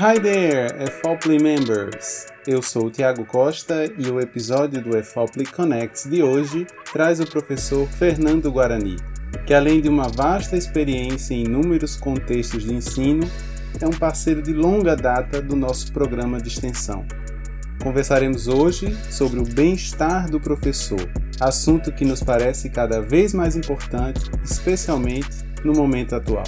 Hi there, EFOPLY members! Eu sou o Tiago Costa e o episódio do EFOPLY Connects de hoje traz o professor Fernando Guarani, que além de uma vasta experiência em inúmeros contextos de ensino, é um parceiro de longa data do nosso programa de extensão. Conversaremos hoje sobre o bem-estar do professor, assunto que nos parece cada vez mais importante, especialmente no momento atual.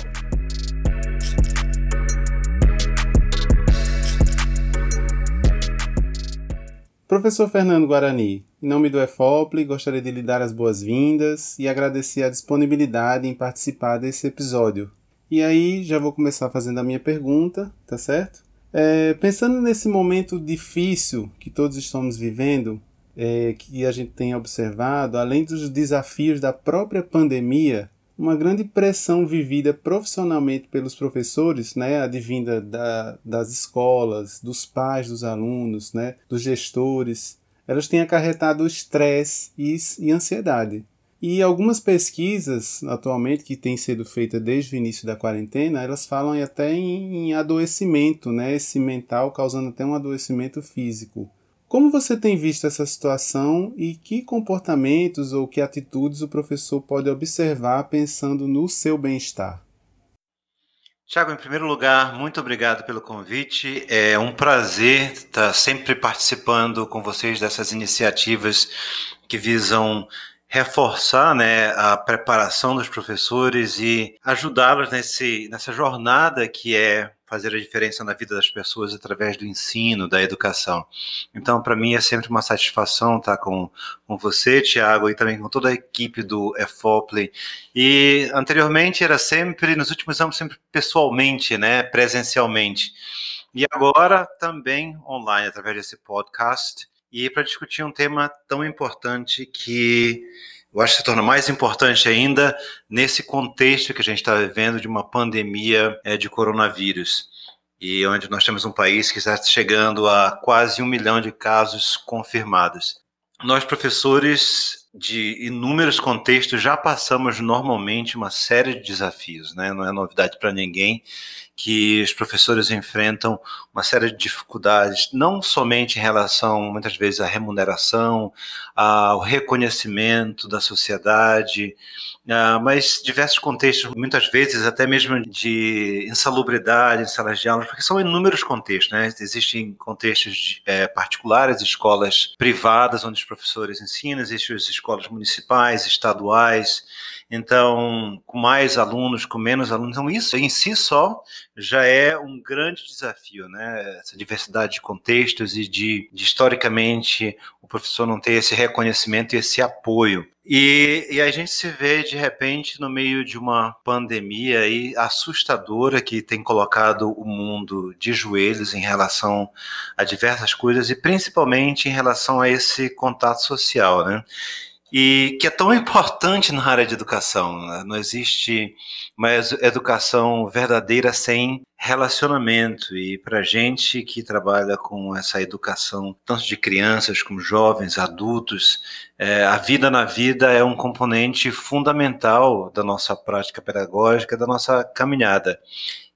Professor Fernando Guarani, em nome do EFOPLE, gostaria de lhe dar as boas-vindas e agradecer a disponibilidade em participar desse episódio. E aí já vou começar fazendo a minha pergunta, tá certo? É, pensando nesse momento difícil que todos estamos vivendo, é, que a gente tem observado, além dos desafios da própria pandemia, uma grande pressão vivida profissionalmente pelos professores, né, advinda da, das escolas, dos pais dos alunos, né, dos gestores, elas têm acarretado estresse e, ansiedade. E algumas pesquisas atualmente que têm sido feitas desde o início da quarentena, elas falam até em, em adoecimento, né, esse mental causando até um adoecimento físico. Como você tem visto essa situação e que comportamentos ou que atitudes o professor pode observar pensando no seu bem-estar? Tiago, em primeiro lugar, muito obrigado pelo convite. É um prazer estar sempre participando com vocês dessas iniciativas que visam reforçar né, a preparação dos professores e ajudá-los nessa jornada que é fazer a diferença na vida das pessoas através do ensino, da educação. Então, para mim é sempre uma satisfação estar com, com você, Tiago, e também com toda a equipe do EFOPLE. E anteriormente era sempre, nos últimos anos, sempre pessoalmente, né, presencialmente. E agora também online, através desse podcast, e para discutir um tema tão importante que eu acho que se torna mais importante ainda nesse contexto que a gente está vivendo de uma pandemia é, de coronavírus. E onde nós temos um país que está chegando a quase um milhão de casos confirmados. Nós, professores de inúmeros contextos, já passamos normalmente uma série de desafios, né? não é novidade para ninguém que os professores enfrentam uma série de dificuldades, não somente em relação, muitas vezes, à remuneração, ao reconhecimento da sociedade, ah, mas diversos contextos, muitas vezes até mesmo de insalubridade em salas de aula, porque são inúmeros contextos, né? Existem contextos de, é, particulares, escolas privadas onde os professores ensinam, existem as escolas municipais, estaduais, então, com mais alunos, com menos alunos. Então, isso em si só já é um grande desafio, né? Essa diversidade de contextos e de, de historicamente, o professor não ter esse reconhecimento e esse apoio. E, e, a gente se vê de repente no meio de uma pandemia aí assustadora que tem colocado o mundo de joelhos em relação a diversas coisas e principalmente em relação a esse contato social, né? E que é tão importante na área de educação. Né? Não existe uma educação verdadeira sem relacionamento. E para gente que trabalha com essa educação, tanto de crianças como jovens, adultos, é, a vida na vida é um componente fundamental da nossa prática pedagógica, da nossa caminhada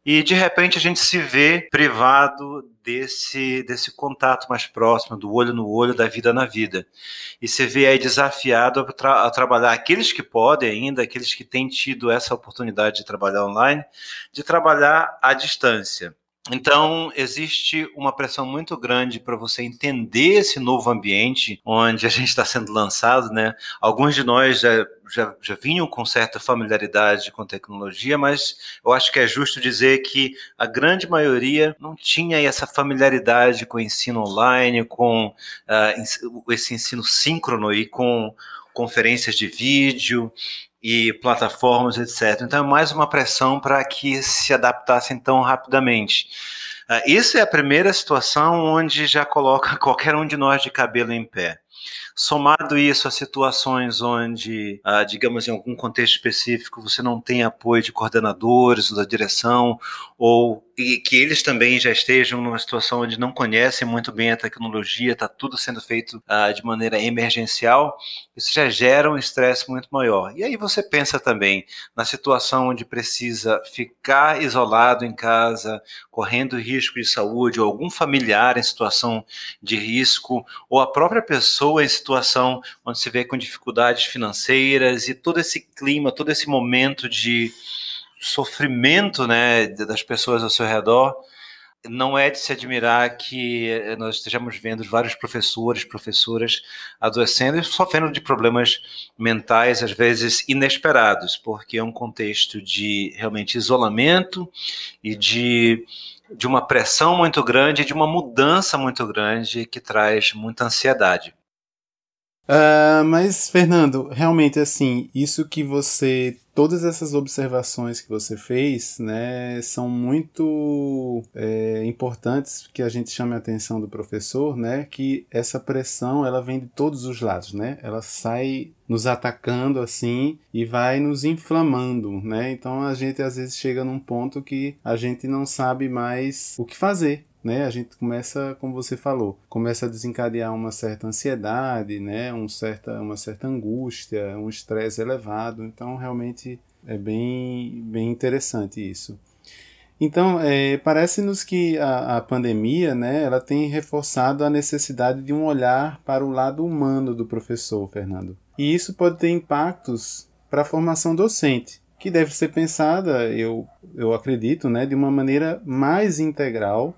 e de repente a gente se vê privado desse, desse contato mais próximo, do olho no olho, da vida na vida. E se vê aí desafiado a, tra a trabalhar, aqueles que podem ainda, aqueles que têm tido essa oportunidade de trabalhar online, de trabalhar à distância. Então, existe uma pressão muito grande para você entender esse novo ambiente onde a gente está sendo lançado, né? Alguns de nós já, já, já vinham com certa familiaridade com tecnologia, mas eu acho que é justo dizer que a grande maioria não tinha essa familiaridade com o ensino online, com uh, esse ensino síncrono e com conferências de vídeo e plataformas, etc. Então é mais uma pressão para que se adaptassem tão rapidamente. Uh, isso é a primeira situação onde já coloca qualquer um de nós de cabelo em pé. Somado isso a situações onde, ah, digamos, em algum contexto específico, você não tem apoio de coordenadores da direção, ou e que eles também já estejam numa situação onde não conhecem muito bem a tecnologia, está tudo sendo feito uh, de maneira emergencial, isso já gera um estresse muito maior. E aí você pensa também na situação onde precisa ficar isolado em casa, correndo risco de saúde, ou algum familiar em situação de risco, ou a própria pessoa em situação onde se vê com dificuldades financeiras e todo esse clima, todo esse momento de sofrimento né, das pessoas ao seu redor, não é de se admirar que eh, nós estejamos vendo vários professores, professoras adoecendo e sofrendo de problemas mentais, às vezes inesperados, porque é um contexto de realmente isolamento e de, de uma pressão muito grande, de uma mudança muito grande que traz muita ansiedade. Uh, mas, Fernando, realmente, assim, isso que você. Todas essas observações que você fez, né, são muito é, importantes que a gente chame a atenção do professor, né, que essa pressão, ela vem de todos os lados, né, ela sai nos atacando assim e vai nos inflamando, né, então a gente às vezes chega num ponto que a gente não sabe mais o que fazer, né, a gente começa, como você falou, começa a desencadear uma certa ansiedade, né, um certa, uma certa angústia, um estresse elevado. Então, realmente é bem, bem interessante isso. Então, é, parece-nos que a, a pandemia, né, ela tem reforçado a necessidade de um olhar para o lado humano do professor, Fernando. E isso pode ter impactos para a formação docente, que deve ser pensada, eu, eu acredito, né, de uma maneira mais integral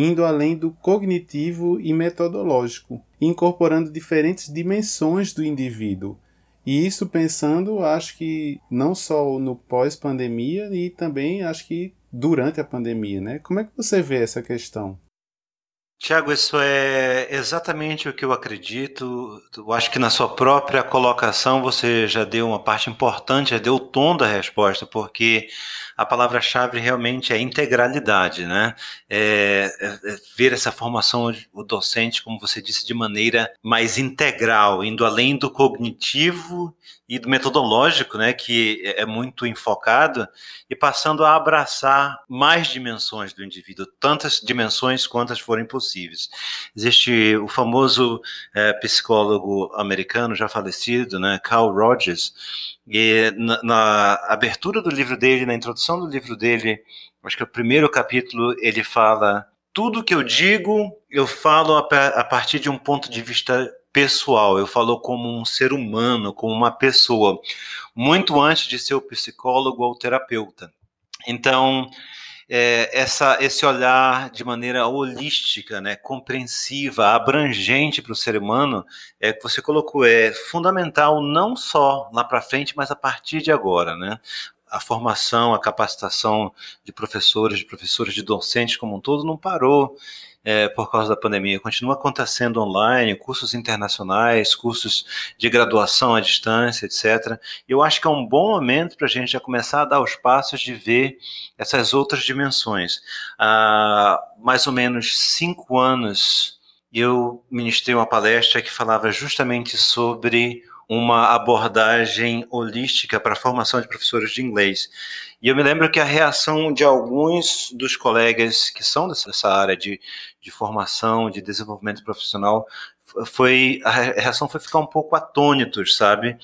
indo além do cognitivo e metodológico, incorporando diferentes dimensões do indivíduo. E isso pensando, acho que não só no pós-pandemia e também acho que durante a pandemia, né? Como é que você vê essa questão? Tiago, isso é exatamente o que eu acredito. Eu acho que na sua própria colocação você já deu uma parte importante, já deu o tom da resposta, porque a palavra-chave realmente é integralidade, né? É, é, é ver essa formação o docente, como você disse, de maneira mais integral, indo além do cognitivo e do metodológico, né, que é, é muito enfocado, e passando a abraçar mais dimensões do indivíduo, tantas dimensões quantas forem possíveis. Existe o famoso é, psicólogo americano já falecido, né, Carl Rogers, e na, na, abertura do livro dele, na introdução do livro dele, acho que é o primeiro capítulo, ele fala: tudo que eu digo, eu falo a, a partir de um ponto de vista pessoal, eu falo como um ser humano, como uma pessoa, muito antes de ser o psicólogo ou o terapeuta. Então, é, essa, esse olhar de maneira holística, né, compreensiva, abrangente para o ser humano, é que você colocou, é fundamental não só lá para frente, mas a partir de agora, né? A formação, a capacitação de professores, de professores, de docentes como um todo não parou é, por causa da pandemia. Continua acontecendo online, cursos internacionais, cursos de graduação à distância, etc. Eu acho que é um bom momento para a gente já começar a dar os passos de ver essas outras dimensões. Há mais ou menos cinco anos eu ministrei uma palestra que falava justamente sobre uma abordagem holística para a formação de professores de inglês. E eu me lembro que a reação de alguns dos colegas que são dessa área de, de formação, de desenvolvimento profissional, foi a reação foi ficar um pouco atônitos, sabe?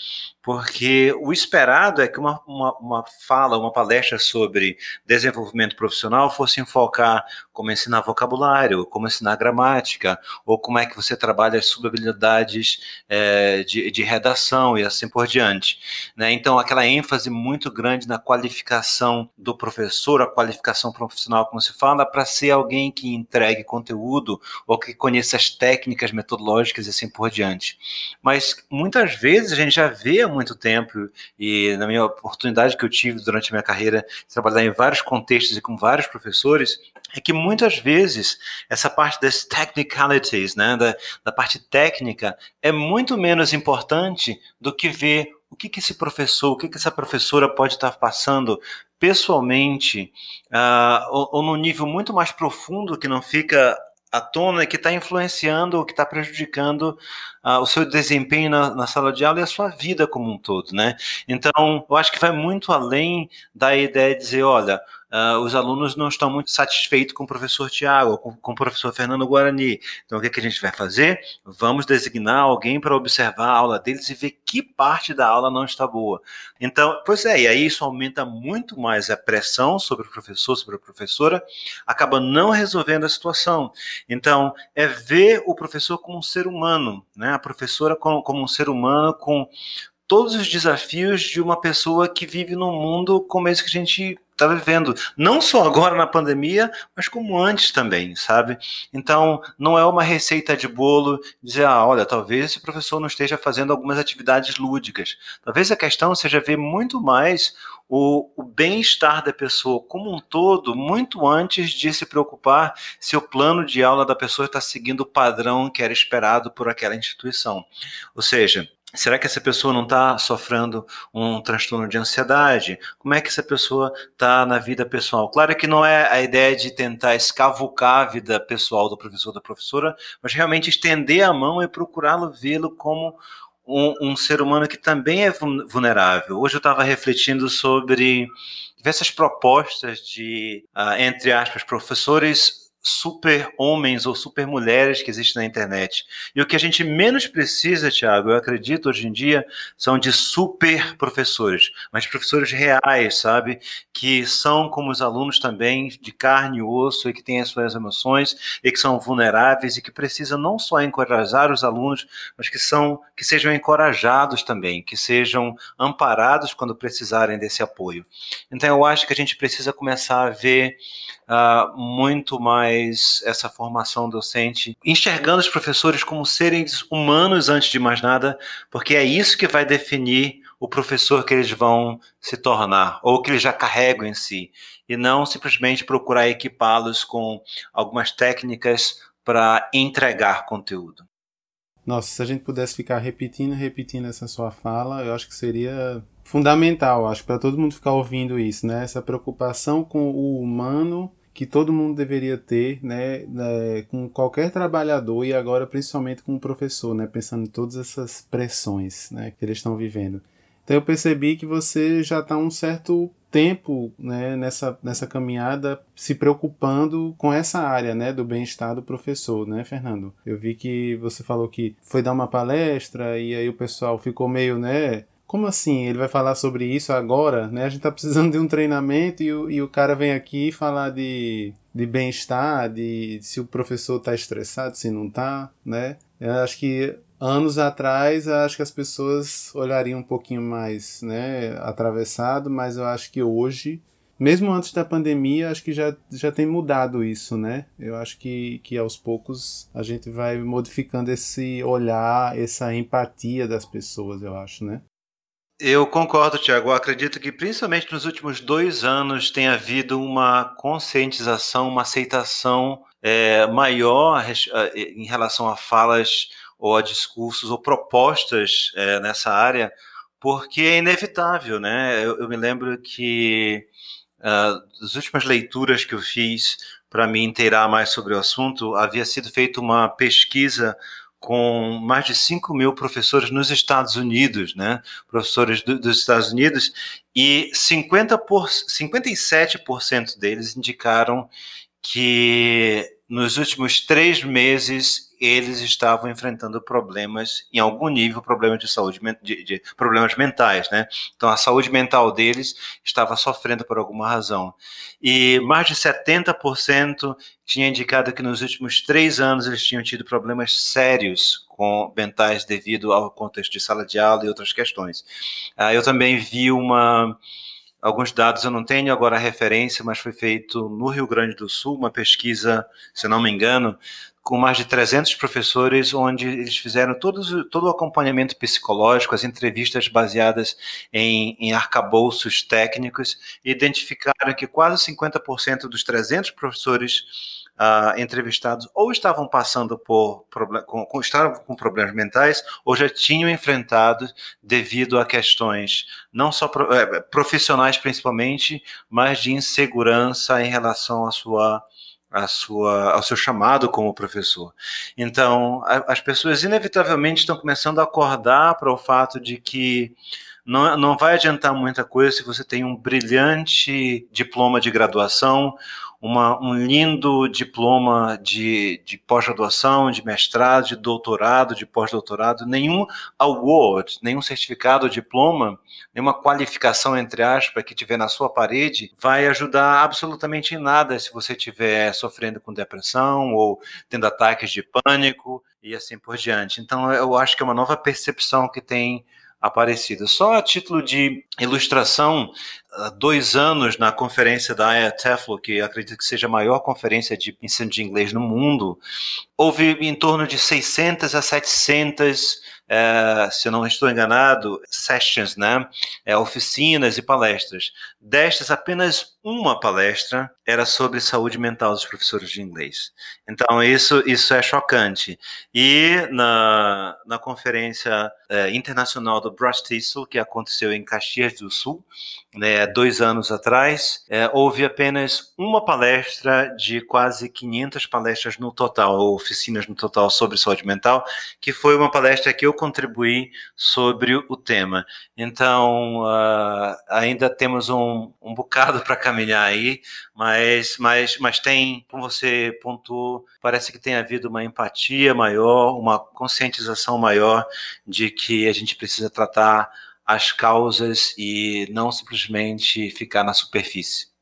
Porque o esperado é que uma, uma, uma, fala, uma palestra sobre desenvolvimento profissional fosse enfocar como ensinar vocabulário, como ensinar gramática, ou como é que você trabalha as subhabilidades é, de, de, redação e assim por diante. Né? Então, aquela ênfase muito grande na qualificação do professor, a qualificação profissional, como se fala, para ser alguém que entregue conteúdo ou que conheça as técnicas metodológicas e assim por diante. Mas muitas vezes a gente já vê muito tempo, e na minha oportunidade que eu tive durante a minha carreira de trabalhar em vários contextos e com vários professores, é que muitas vezes essa parte das technicalities, né, da, da parte técnica, é muito menos importante do que ver o que, que esse professor, o que, que essa professora pode estar passando pessoalmente, uh, ou, ou num nível muito mais profundo que não fica à tona que está influenciando ou que está prejudicando uh, o seu desempenho na, na, sala de aula e a sua vida como um todo, né? Então, eu acho que vai muito além da ideia de dizer, olha, uh, os alunos não estão muito satisfeitos com o professor Tiago, com, com o professor Fernando Guarani. Então, o que, é que a gente vai fazer? Vamos designar alguém para observar a aula deles e ver que parte da aula não está boa. Então, pois é, e aí isso aumenta muito mais a pressão sobre o professor, sobre a professora, acaba não resolvendo a situação. Então, é ver o professor como um ser humano, né? a professora como, como um ser humano com todos os desafios de uma pessoa que vive num mundo como esse que a gente está vivendo, não só agora na pandemia, mas como antes também, sabe? Então, não é uma receita de bolo dizer, ah, olha, talvez esse professor não esteja fazendo algumas atividades lúdicas. Talvez a questão seja ver muito mais o, o bem-estar da pessoa como um todo, muito antes de se preocupar se o plano de aula da pessoa está seguindo o padrão que era esperado por aquela instituição. Ou seja, Será que essa pessoa não está sofrendo um transtorno de ansiedade? Como é que essa pessoa está na vida pessoal? Claro que não é a ideia de tentar escavucar a vida pessoal do professor ou da professora, mas realmente estender a mão e procurá-lo vê-lo como um, um, ser humano que também é vulnerável. Hoje eu estava refletindo sobre diversas propostas de, uh, entre aspas, professores super homens ou super mulheres que existem na internet. E o que a gente menos precisa, Tiago, eu acredito hoje em dia, são de super professores, mas professores reais, sabe? Que são como os alunos também, de carne e osso, e que têm as suas emoções, e que são vulneráveis, e que precisam não só encorajar os alunos, mas que, são, que sejam encorajados também, que sejam amparados quando precisarem desse apoio. Então eu acho que a gente precisa começar a ver uh, muito mais essa formação docente, enxergando os professores como seres humanos antes de mais nada, porque é isso que vai definir o professor que eles vão se tornar, ou que eles já carregam em si, e não simplesmente procurar equipá-los com algumas técnicas para entregar conteúdo. Nossa, se a gente pudesse ficar repetindo, repetindo essa sua fala, eu acho que seria fundamental, acho, para todo mundo ficar ouvindo isso, né? Essa preocupação com o humano que todo mundo deveria ter, né, né, com qualquer trabalhador e agora principalmente com o professor, né, pensando em todas essas pressões, né, que eles estão vivendo. Então eu percebi que você já está um certo tempo né, nessa, nessa caminhada se preocupando com essa área né, do bem-estar do professor, né, Fernando? Eu vi que você falou que foi dar uma palestra e aí o pessoal ficou meio, né, como assim? Ele vai falar sobre isso agora, né? A gente tá precisando de um treinamento e o, e o cara vem aqui falar de, de bem-estar, de se o professor tá estressado, se não tá, né? Eu acho que anos atrás, acho que as pessoas olhariam um pouquinho mais, né, atravessado, mas eu acho que hoje, mesmo antes da pandemia, acho que já, já tem mudado isso, né? Eu acho que, que aos poucos a gente vai modificando esse olhar, essa empatia das pessoas, eu acho, né? Eu concordo, Tiago. Acredito que, principalmente nos últimos dois anos, tem havido uma conscientização, uma aceitação é, maior em relação a falas ou a discursos ou propostas é, nessa área, porque é inevitável, né? Eu, eu me lembro que uh, últimas leituras que eu fiz para me inteirar mais sobre o assunto, havia sido feita uma pesquisa com mais de 5 mil professores nos Estados Unidos, né? Professores do, dos Estados Unidos, e 50 por, 57% deles indicaram que nos últimos três meses eles estavam enfrentando problemas, em algum nível, problemas de saúde, de, de, problemas mentais, né? Então a saúde mental deles estava sofrendo por alguma razão. E mais de 70% tinha indicado que nos últimos três anos eles tinham tido problemas sérios com mentais devido ao contexto de sala de aula e outras questões. Ah, eu também vi uma alguns dados eu não tenho agora a referência, mas foi feito no Rio Grande do Sul uma pesquisa, se não me engano, com mais de 300 professores, onde eles fizeram todos, todo o acompanhamento psicológico, as entrevistas baseadas em, em arcabouços técnicos, e identificaram que quase 50% dos 300 professores uh, entrevistados ou estavam passando por com, com, estavam com problemas mentais ou já tinham enfrentado devido a questões não só pro, é, profissionais principalmente, mas de insegurança em relação à sua a sua, ao seu chamado como professor. Então, a, as pessoas inevitavelmente estão começando a acordar para o fato de que não, não vai adiantar muita coisa se você tem um brilhante diploma de graduação, uma, um lindo diploma de, de pós-graduação, de mestrado, de doutorado, de pós-doutorado, nenhum award, nenhum certificado, diploma, nenhuma qualificação, entre aspas, que tiver na sua parede, vai ajudar absolutamente em nada se você estiver sofrendo com depressão ou tendo ataques de pânico e assim por diante. Então, eu acho que é uma nova percepção que tem aparecido. Só a título de ilustração, dois anos na conferência da IATEFLO, que acredito que seja a maior conferência de ensino de inglês no mundo, houve em torno de 600 a 700 é, se eu não estou enganado, sessions, né? É, oficinas e palestras. Destas, apenas uma palestra era sobre saúde mental dos professores de inglês. Então, isso, isso é chocante. E na, na conferência é, internacional do Bruce Tissel, que aconteceu em Caxias do Sul, né, dois anos atrás, é, houve apenas uma palestra de quase 500 palestras no total, ou oficinas no total sobre saúde mental, que foi uma palestra que eu contribuí sobre o tema. Então, uh, ainda temos um, um bocado para caminhar aí, mas, mas, mas tem, como você pontuou, parece que tem havido uma empatia maior, uma conscientização maior de que a gente precisa tratar as causas e não simplesmente ficar na superfície.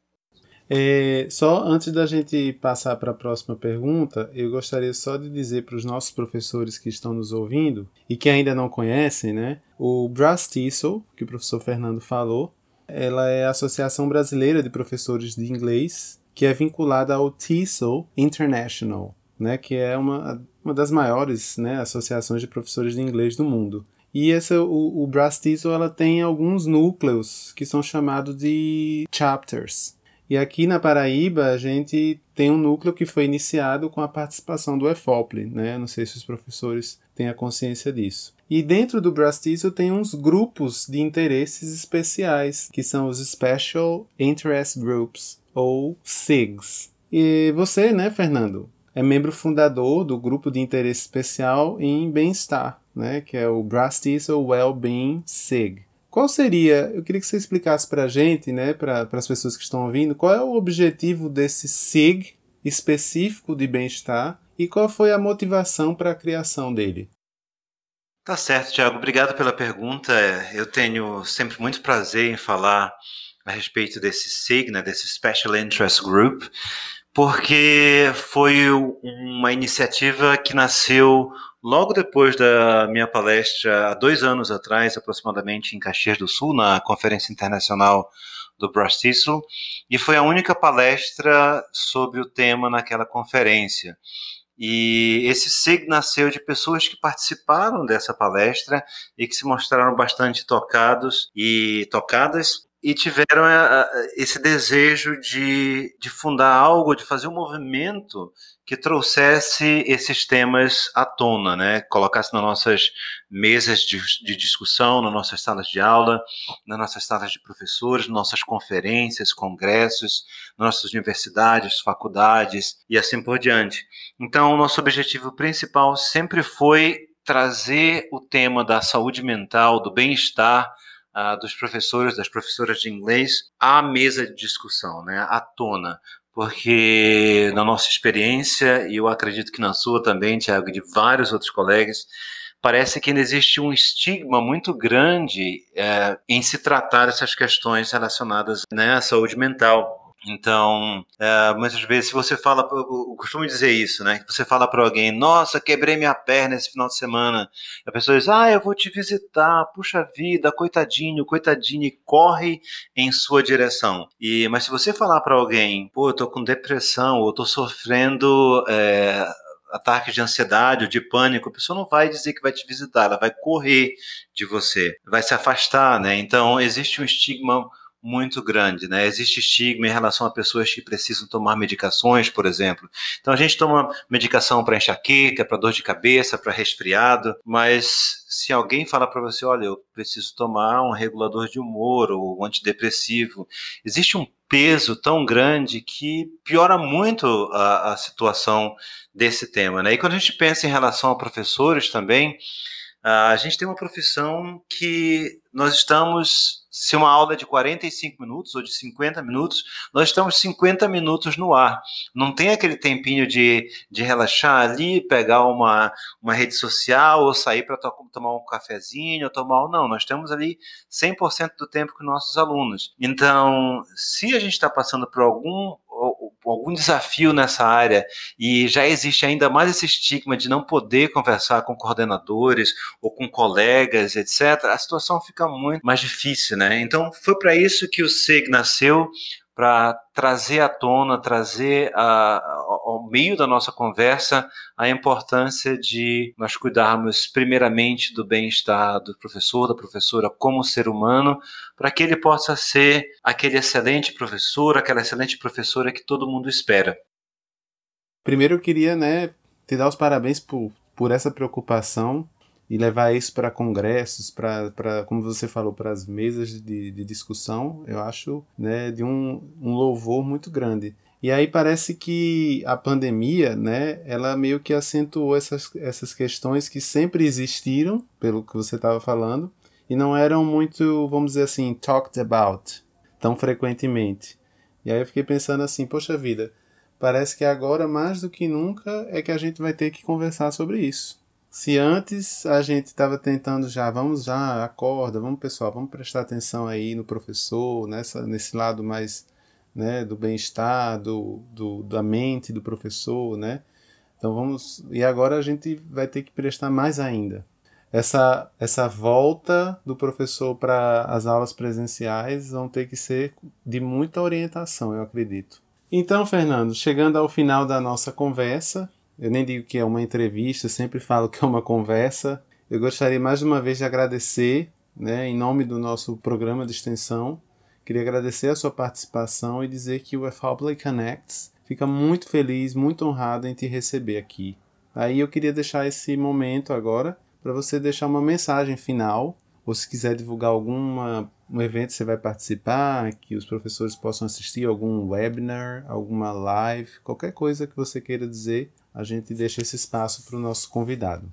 É, só antes da gente passar para a próxima pergunta, eu gostaria só de dizer para os nossos professores que estão nos ouvindo e que ainda não conhecem, né? O Brass Tissel, que o professor Fernando falou, ela é a Associação Brasileira de Professores de Inglês, que é vinculada ao TESOL International, né, que é uma, uma das maiores né, associações de professores de inglês do mundo. E essa, o, o Brass TESOL ela tem alguns núcleos que são chamados de chapters. E aqui na Paraíba a gente tem um núcleo que foi iniciado com a participação do EFOPLE, né? Não sei se os professores têm a consciência disso. E dentro do Brastizo tem uns grupos de interesses especiais, que são os Special Interest Groups, ou SIGs. E você, né, Fernando, é membro fundador do grupo de interesse especial em bem-estar, né, que é o Brastizo Wellbeing SIG. Qual seria, eu queria que você explicasse para a gente, né, para as pessoas que estão ouvindo, qual é o objetivo desse SIG específico de bem-estar e qual foi a motivação para a criação dele? Tá certo, Tiago. Obrigado pela pergunta. Eu tenho sempre muito prazer em falar a respeito desse SIG, né, desse Special Interest Group, porque foi uma iniciativa que nasceu logo depois da minha palestra, há dois anos atrás, aproximadamente, em Caxias do Sul, na Conferência Internacional do Tissel, e foi a única palestra sobre o tema naquela conferência. E esse SIG nasceu de pessoas que participaram dessa palestra e que se mostraram bastante tocados e tocadas e tiveram eh, eh, esse desejo de, de fundar algo, de fazer um movimento que trouxesse esses temas à tona, né? Colocasse nas nossas mesas de, de, discussão, nas nossas salas de aula, nas nossas salas de professores, nossas conferências, congressos, nossas universidades, faculdades e assim por diante. Então, o nosso objetivo principal sempre foi trazer o tema da saúde mental, do bem-estar uh, dos professores, das professoras de inglês à mesa de discussão, né, à tona. Porque na nossa experiência, e eu acredito que na sua também, Tiago, e de vários outros colegas, parece que ainda existe um estigma muito grande é, em se tratar essas questões relacionadas né, à saúde mental. Então, é, muitas vezes, se você fala, eu costumo dizer isso, né? Você fala para alguém, nossa, quebrei minha perna esse final de semana. A pessoa diz, ah, eu vou te visitar, puxa vida, coitadinho, coitadinho, e corre em sua direção. E, mas se você falar para alguém, pô, eu tô com depressão, ou eu tô sofrendo. É, ataques de ansiedade ou de pânico, a pessoa não vai dizer que vai te visitar, ela vai correr de você, vai se afastar, né? Então existe um estigma muito grande, né? Existe estigma em relação a pessoas que precisam tomar medicações, por exemplo. Então a gente toma medicação para enxaqueca, para dor de cabeça, para resfriado, mas se alguém falar para você, olha, eu preciso tomar um regulador de humor ou um antidepressivo, existe um peso tão grande que piora muito a, a situação desse tema, né? E quando a gente pensa em relação a professores também, a gente tem uma profissão que nós estamos se uma aula é de 45 minutos ou de 50 minutos, nós estamos 50 minutos no ar. Não tem aquele tempinho de, de relaxar ali, pegar uma, uma rede social ou sair para to tomar um cafezinho, ou tomar. Não, nós temos ali 100% do tempo com nossos alunos. Então, se a gente está passando por algum algum desafio nessa área e já existe ainda mais esse estigma de não poder conversar com coordenadores ou com colegas, etc., a situação fica muito mais difícil, né? Então, foi para isso que o SEG nasceu, para trazer à tona, trazer a, ao meio da nossa conversa a importância de nós cuidarmos primeiramente do bem-estar do professor, da professora como ser humano, para que ele possa ser aquele excelente professor, aquela excelente professora que todo mundo espera. Primeiro eu queria, né, te dar os parabéns por, por essa preocupação e levar isso para congressos, para, como você falou, para as mesas de, de, discussão, eu acho né, de um, um louvor muito grande. E aí parece que a pandemia, né, ela meio que acentuou essas, essas questões que sempre existiram, pelo que você estava falando, e não eram muito, vamos dizer assim, talked about tão frequentemente. E aí eu fiquei pensando assim, poxa vida, parece que agora mais do que nunca é que a gente vai ter que conversar sobre isso. Se antes a gente estava tentando já, vamos já, acorda, vamos pessoal, vamos prestar atenção aí no professor, nessa, nesse lado mais né, do bem-estar, do, do, da mente do professor, né? Então vamos. E agora a gente vai ter que prestar mais ainda. Essa, essa volta do professor para as aulas presenciais vão ter que ser de muita orientação, eu acredito. Então, Fernando, chegando ao final da nossa conversa, eu nem digo que é uma entrevista, sempre falo que é uma conversa. Eu gostaria mais uma vez de agradecer, né, em nome do nosso programa de extensão, queria agradecer a sua participação e dizer que o FHPLay Connects fica muito feliz, muito honrado em te receber aqui. Aí eu queria deixar esse momento agora para você deixar uma mensagem final, ou se quiser divulgar alguma um evento que você vai participar, que os professores possam assistir, algum webinar, alguma live, qualquer coisa que você queira dizer, a gente deixa esse espaço para o nosso convidado.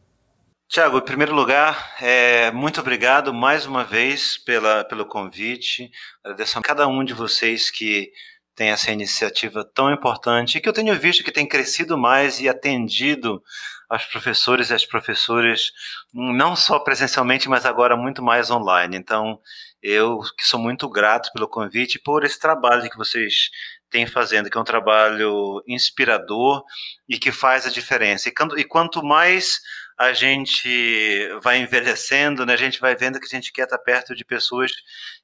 Tiago, em primeiro lugar, é, muito obrigado mais uma vez pela, pelo convite. Agradeço a cada um de vocês que tem essa iniciativa tão importante e que eu tenho visto que tem crescido mais e atendido aos professores e às professoras, não só presencialmente, mas agora muito mais online. Então, eu que sou muito grato pelo convite e por esse trabalho que vocês tem fazendo, que é um trabalho inspirador e que faz a diferença. E, quanto mais a gente vai envelhecendo, né, a gente vai vendo que a gente quer estar perto de pessoas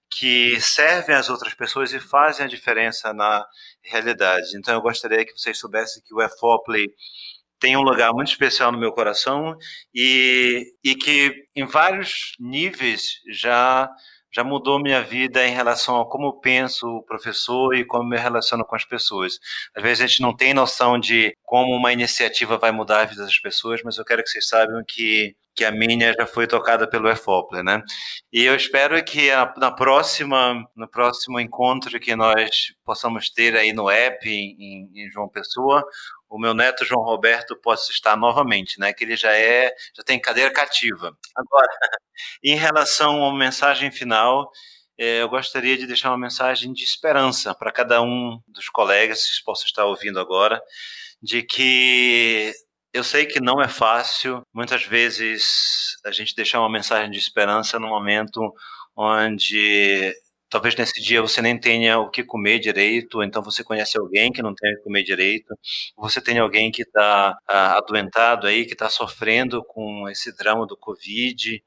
que servem as outras pessoas e fazem a diferença na realidade. Então eu gostaria que vocês soubessem que o EFOPLY tem um lugar muito especial no meu coração e, e que em vários níveis já já mudou minha vida em relação a como penso o professor e como me relaciono com as pessoas. Às vezes a gente não tem noção de como uma iniciativa vai mudar a vida das pessoas, mas eu quero que vocês saibam que que a minha já foi tocada pelo EFOPLE, né? E eu espero que na próxima, no próximo encontro que nós possamos ter aí no app em, em João Pessoa, o meu neto João Roberto possa estar novamente, né? Que ele já é, já tem cadeira cativa. Agora, em relação à mensagem final, é, eu gostaria de deixar uma mensagem de esperança para cada um dos colegas que possa estar ouvindo agora, de que eu sei que não é fácil, muitas vezes, a gente deixar uma mensagem de esperança no momento onde talvez nesse dia você nem tenha o que comer direito, então você conhece alguém que não tem o que comer direito, você tem alguém que está ah, adoentado aí, que está sofrendo com esse drama do Covid.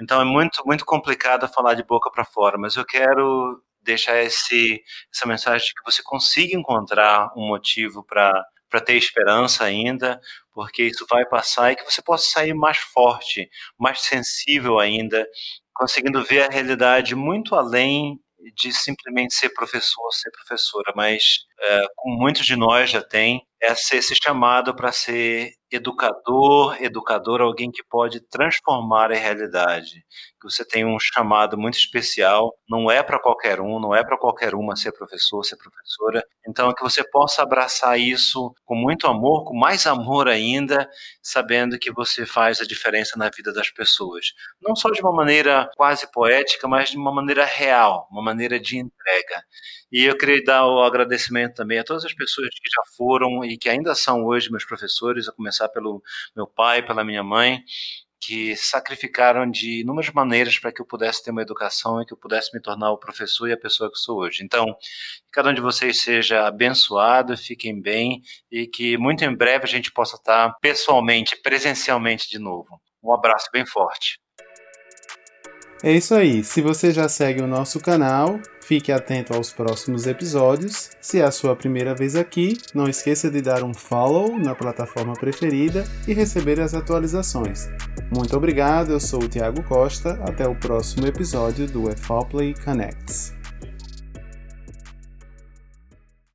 Então é muito, muito complicado falar de boca para fora, mas eu quero deixar esse, essa mensagem de que você consiga encontrar um motivo para para ter esperança ainda, porque isso vai passar e que você possa sair mais forte, mais sensível ainda, conseguindo ver a realidade muito além de simplesmente ser professor, ser professora, mas é, como muitos de nós já têm, é esse chamado para ser educador, educador, alguém que pode transformar a realidade. Que você tem um chamado muito especial, não é para qualquer um, não é para qualquer uma ser professor, ser professora. Então, que você possa abraçar isso com muito amor, com mais amor ainda, sabendo que você faz a diferença na vida das pessoas. Não só de uma maneira quase poética, mas de uma maneira real, uma maneira de entrega. E eu queria dar o agradecimento também a todas as pessoas que já foram e que ainda são hoje meus professores, a começar pelo meu pai, pela minha mãe, que sacrificaram de inúmeras maneiras para que eu pudesse ter uma educação e que eu pudesse me tornar o professor e a pessoa que sou hoje. Então, que cada um de vocês seja abençoado, fiquem bem e que muito em breve a gente possa estar pessoalmente, presencialmente de novo. Um abraço bem forte. É isso aí. Se você já segue o nosso canal, fique atento aos próximos episódios. Se é a sua primeira vez aqui, não esqueça de dar um follow na plataforma preferida e receber as atualizações. Muito obrigado, eu sou o Thiago Costa. Até o próximo episódio do EFOPLAY Connects.